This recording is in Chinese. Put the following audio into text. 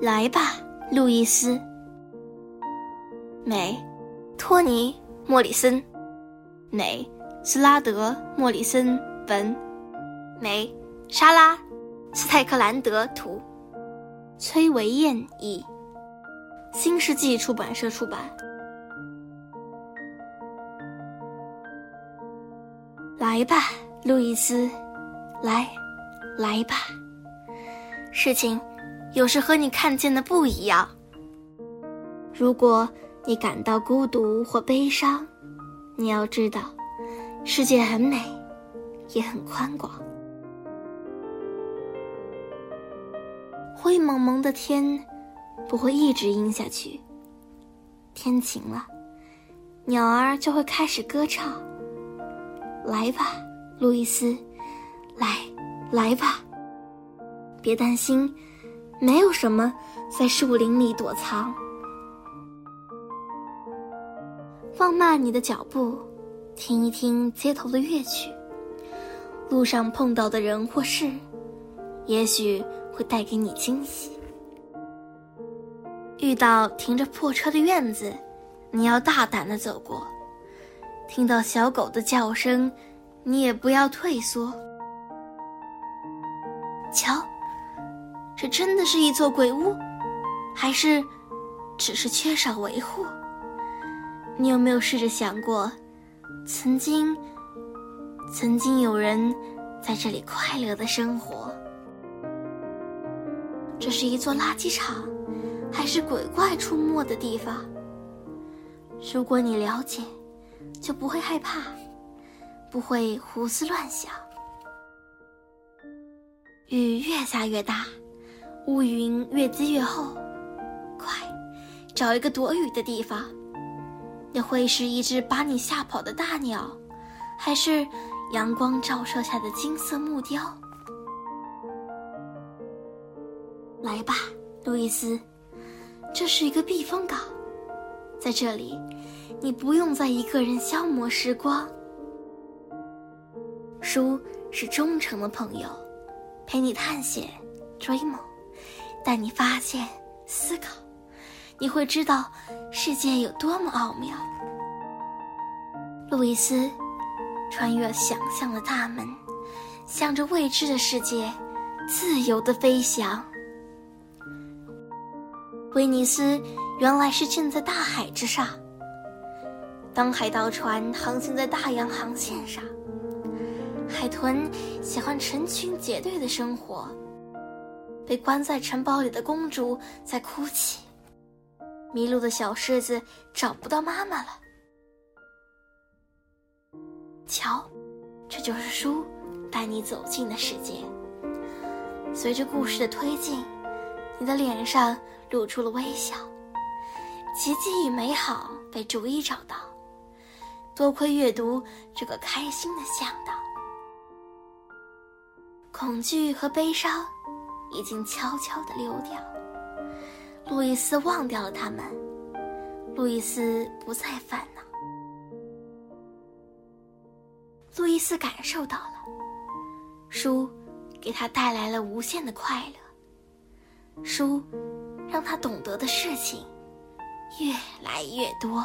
来吧，路易斯。美，托尼·莫里森。美，斯拉德·莫里森文。美，莎拉·斯泰克兰德图。崔维燕译。新世纪出版社出版。来吧，路易斯，来，来吧。事情有时和你看见的不一样。如果你感到孤独或悲伤，你要知道，世界很美，也很宽广。灰蒙蒙的天不会一直阴下去。天晴了，鸟儿就会开始歌唱。来吧，路易斯，来，来吧。别担心，没有什么在树林里躲藏。放慢你的脚步，听一听街头的乐曲。路上碰到的人或事，也许会带给你惊喜。遇到停着破车的院子，你要大胆的走过。听到小狗的叫声，你也不要退缩。瞧，这真的是一座鬼屋，还是只是缺少维护？你有没有试着想过，曾经，曾经有人在这里快乐的生活？这是一座垃圾场，还是鬼怪出没的地方？如果你了解。就不会害怕，不会胡思乱想。雨越下越大，乌云越积越厚，快，找一个躲雨的地方。那会是一只把你吓跑的大鸟，还是阳光照射下的金色木雕？来吧，路易斯，这是一个避风港，在这里。你不用再一个人消磨时光。书是忠诚的朋友，陪你探险、追梦，带你发现、思考。你会知道世界有多么奥妙。路易斯，穿越想象的大门，向着未知的世界自由的飞翔。威尼斯原来是建在大海之上。当海盗船航行在大洋航线上，海豚喜欢成群结队的生活。被关在城堡里的公主在哭泣，迷路的小狮子找不到妈妈了。瞧，这就是书带你走进的世界。随着故事的推进，你的脸上露出了微笑，奇迹与美好被逐一找到。多亏阅读这个开心的向导，恐惧和悲伤已经悄悄地溜掉。路易斯忘掉了他们，路易斯不再烦恼。路易斯感受到了，书给他带来了无限的快乐，书让他懂得的事情越来越多。